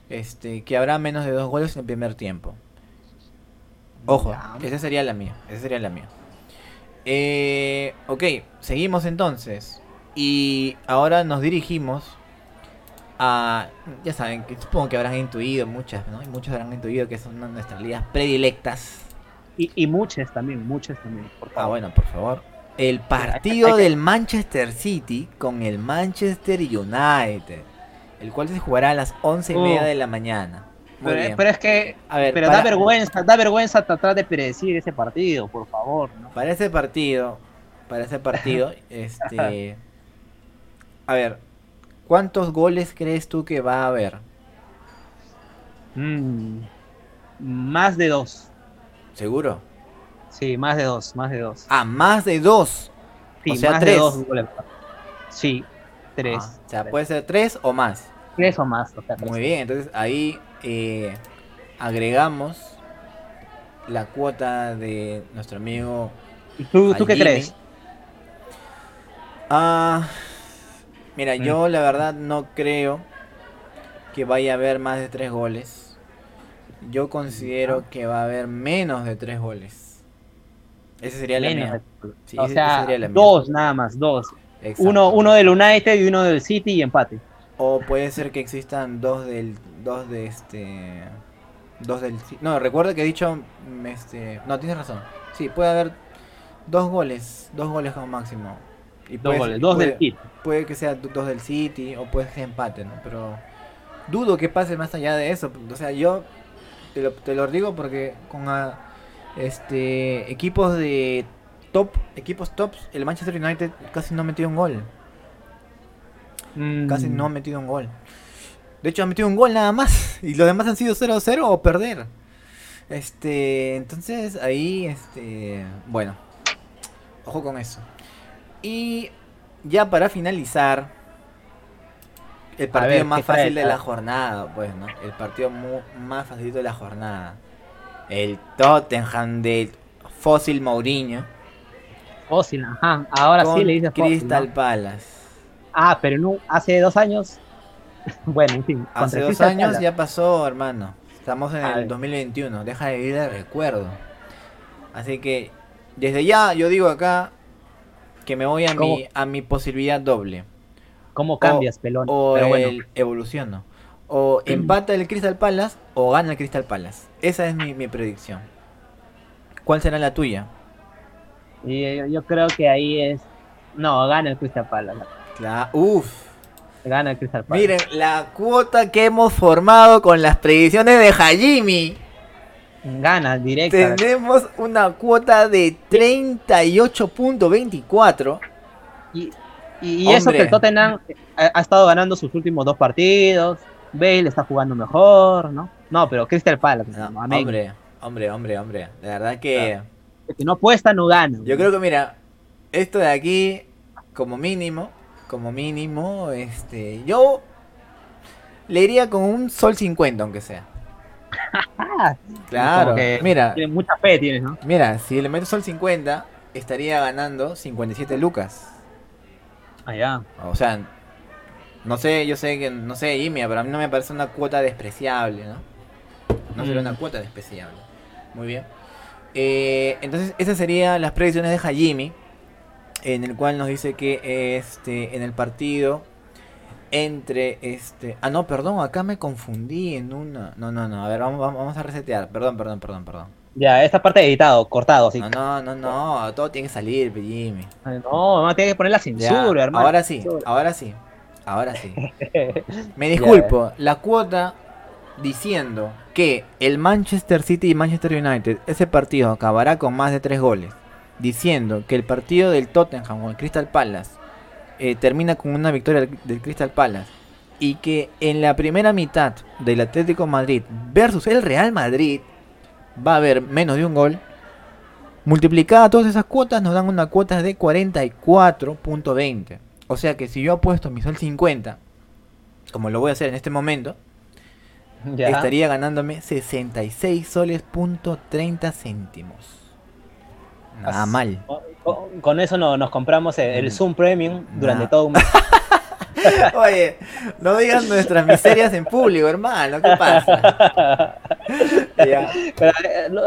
Este, que habrá menos de dos goles en el primer tiempo. Ojo, esa sería la mía, esa sería la mía. Eh, ok, seguimos entonces. Y ahora nos dirigimos a. Ya saben, que supongo que habrán intuido muchas, ¿no? Y muchos habrán intuido que son nuestras ligas predilectas. Y, muchas también, muchas también, por favor. Ah, bueno, por favor. el partido del Manchester City con el Manchester United, el cual se jugará a las once y media Uh. de la mañana. Muy Pero, bien. pero es que, A ver, pero para- da vergüenza, da vergüenza tratar de predecir ese partido, por favor, ¿no? Para ese partido, para ese partido, este, a ver, ¿cuántos goles crees tú que va a haber? Mm, más de dos. ¿Seguro? Sí, más de dos, más de dos. Ah, más de dos. Sí, o sea, más tres. de dos goles. Sí, tres. Ah, o sea, tres. puede ser tres o más. Tres o más. O sea, tres. Muy bien, entonces ahí eh, agregamos la cuota de nuestro amigo. ¿Y tú, tú qué crees? Ah, mira, Mm. yo la verdad no creo que vaya a haber más de tres goles. Yo considero que va a haber menos de tres goles. Esa sería la Menos mía. de- Sí, o sea, sería la mía. dos nada más, dos. Exacto. Uno, uno del United y uno del City y empate. O puede ser que existan dos del. dos de este. Dos del. No, recuerda que he dicho. Este. No, tienes razón. Sí, puede haber dos goles. Dos goles como máximo. Y Dos goles, dos puede, del City. Puede que sea do- dos del City o puede ser empate, ¿no? Pero. Dudo que pase más allá de eso. O sea, yo. Te lo, te lo digo porque con. ah, este. Equipos de. Top. Equipos tops. El Manchester United casi no ha metido un gol. Mm, Casi no ha metido un gol. De hecho, ha metido un gol nada más. Y los demás han sido 0-0 o perder. Este. Entonces, ahí. Este. Bueno. Ojo con eso. Y. Ya para finalizar. El partido ver, más fácil de la jornada, pues, ¿no? El partido mu- más facilito de la jornada. El Tottenham del Fósil Mourinho. Fósil, ajá. Ahora con sí le dices Fósil, Crystal ¿no? Palace. Ah, pero no, hace dos años. bueno, en fin. Hace dos Crystal años Palace. ya pasó, hermano. Estamos en A el ver. 2021. Deja de vivir el recuerdo. Así que desde ya yo digo acá que me voy a mi, a mi posibilidad doble. ¿Cómo cambias, pelón? O pero bueno. el evoluciono. O empata el Crystal Palace o gana el Crystal Palace. Esa es mi, mi predicción. ¿Cuál será la tuya? Y yo, creo que ahí es. No, gana el Crystal Palace. Cla- Uf. Gana el Crystal Palace. Miren, la cuota que hemos formado con las predicciones de Hajimi. Gana directa. Tenemos una cuota de 38.24. Y, y, y eso que el Tottenham ha, ha estado ganando sus últimos dos partidos. Bale está jugando mejor, ¿no? No, pero Crystal Palace. No, no, hombre, hombre, hombre, hombre. De verdad que El que no apuesta no gana. yo creo que mira, esto de aquí como mínimo, como mínimo, este, yo le iría con un sol 50 aunque sea. Ah, Claro. que Mira, tiene mucha fe tienes, ¿no? mira, si le meto sol 50 estaría ganando 57 lucas. Allá. O sea, no sé, yo sé que, no sé, Jimmy, pero a mí no me parece una cuota despreciable, ¿no? No sería Mm. una cuota despreciable. Muy bien. Eh, entonces, esas serían las predicciones de Hajimi, en el cual nos dice que este en el partido entre este... Ah, no, perdón, acá me confundí en una... No, no, no, a ver, vamos, vamos, a resetear. Perdón, perdón, perdón, perdón. Ya, esta parte editado, cortado, así. No, no, no, no, todo tiene que salir, Jimmy. No, no, tiene que poner la Ya, censura, hermano. ahora sí, Censura. ahora sí, ahora sí. Me disculpo, la cuota diciendo que el Manchester City y Manchester United, ese partido acabará con más de tres goles. Diciendo que el partido del Tottenham o el Crystal Palace eh, termina con una victoria del, Crystal Palace. Y que en la primera mitad del Atlético Madrid versus el Real Madrid va a haber menos de un gol. Multiplicada todas esas cuotas nos dan una cuota de 44.20. O sea que si yo apuesto mi sol 50, como lo voy a hacer en este momento, Ya. estaría ganándome 66 soles punto 30 céntimos. Nada As- mal. Con, con eso no, nos compramos el, el Mm. Zoom Premium durante Nah. todo un mes. Oye, no digan nuestras miserias en público, hermano. ¿Qué pasa? Pero,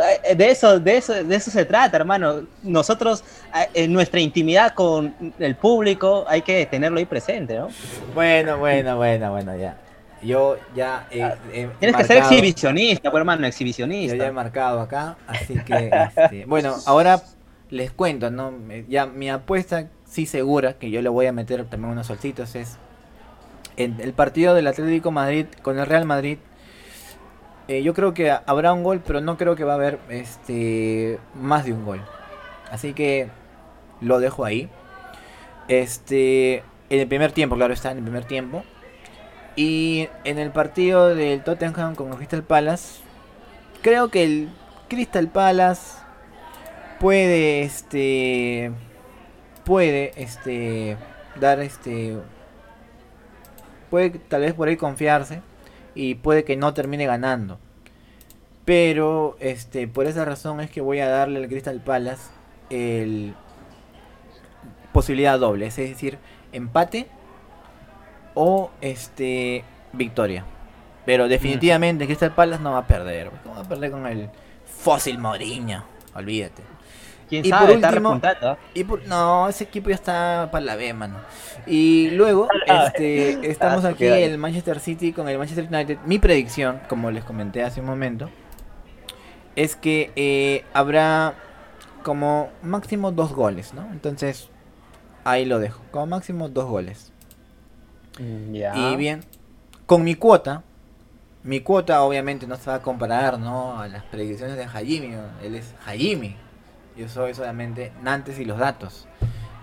eh, eh, de eso, de eso, de eso se trata, hermano. Nosotros, eh, en nuestra intimidad con el público, hay que tenerlo ahí presente, ¿no? Bueno, bueno, bueno, bueno, ya. Yo ya he, he Ah, Tienes que ser exhibicionista, pues, hermano, Yo exhibicionista. ya he marcado acá, así que, este, bueno, ahora les cuento, ¿no? Ya mi apuesta sí segura, que yo le voy a meter también unos solcitos, es en el partido del Atlético Madrid con el Real Madrid. Eh, yo creo que habrá un gol, pero no creo que va a haber este más de un gol. Así que lo dejo ahí. Este, en el primer tiempo, claro está, en el primer tiempo. Y en el partido del Tottenham con el Crystal Palace, creo que el Crystal Palace puede este puede este dar este puede tal vez por ahí confiarse y puede que no termine ganando. Pero este por esa razón es que voy a darle al Crystal Palace el posibilidad doble, es decir, empate o este victoria. Pero definitivamente Crystal Palace no va a perder. ¿Cómo va a perder con el fósil Mourinho? Olvídate. ¿Quién Y sabe? por último-. Y por- no, ese equipo ya está para la B, mano. Y luego, Ah, este, estamos ah, aquí qué el Manchester City con el Manchester United. Mi predicción, como les comenté hace un momento, es que eh, habrá como máximo dos goles, ¿no? Entonces, ahí lo dejo. Como máximo dos goles. Mm. Y bien, con mi cuota, mi cuota obviamente no se va a comparar, ¿no? A las predicciones de Hajimi, él es Hajimi. Yo soy solamente Nantes y los datos.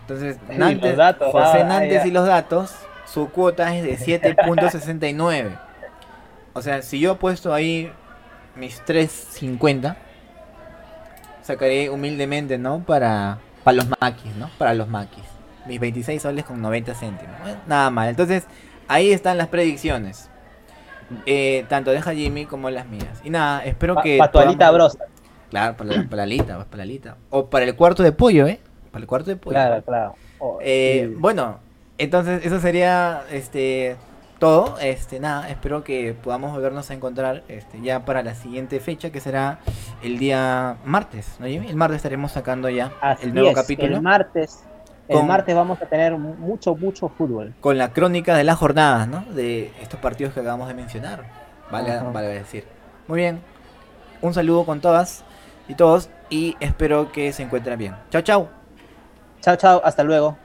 Entonces, Nantes, los datos, José ah, Nantes y los datos, su cuota es de 7.69. O sea, si yo he puesto ahí mis 3.50, sacaré humildemente, ¿no? Para, para los maquis, ¿no? Para los maquis. Mis 26 soles con 90 céntimos. Bueno, nada mal. Entonces, ahí están las predicciones. Eh, tanto de Hajimi como las mías. Y nada, espero Pa- que. pa' tu alita podamos- brosa. Claro, para la, para la alita, pues, para la alita. O para el cuarto de pollo, ¿eh? Para el cuarto de pollo. Claro, claro. Oh, Eh, sí. Bueno, entonces eso sería este todo. Este nada, espero que podamos volvernos a encontrar este, ya para la siguiente fecha, que será el día martes, ¿no, Jimmy? El martes estaremos sacando ya Así el nuevo es, capítulo El martes, el Con- martes vamos a tener mucho, mucho fútbol. con la crónica de las jornadas, ¿no? De estos partidos que acabamos de mencionar. Vale, vale decir. Muy bien. Un saludo con todas y todos y espero que se encuentren bien. Chao, chao. Chao, chao, hasta luego.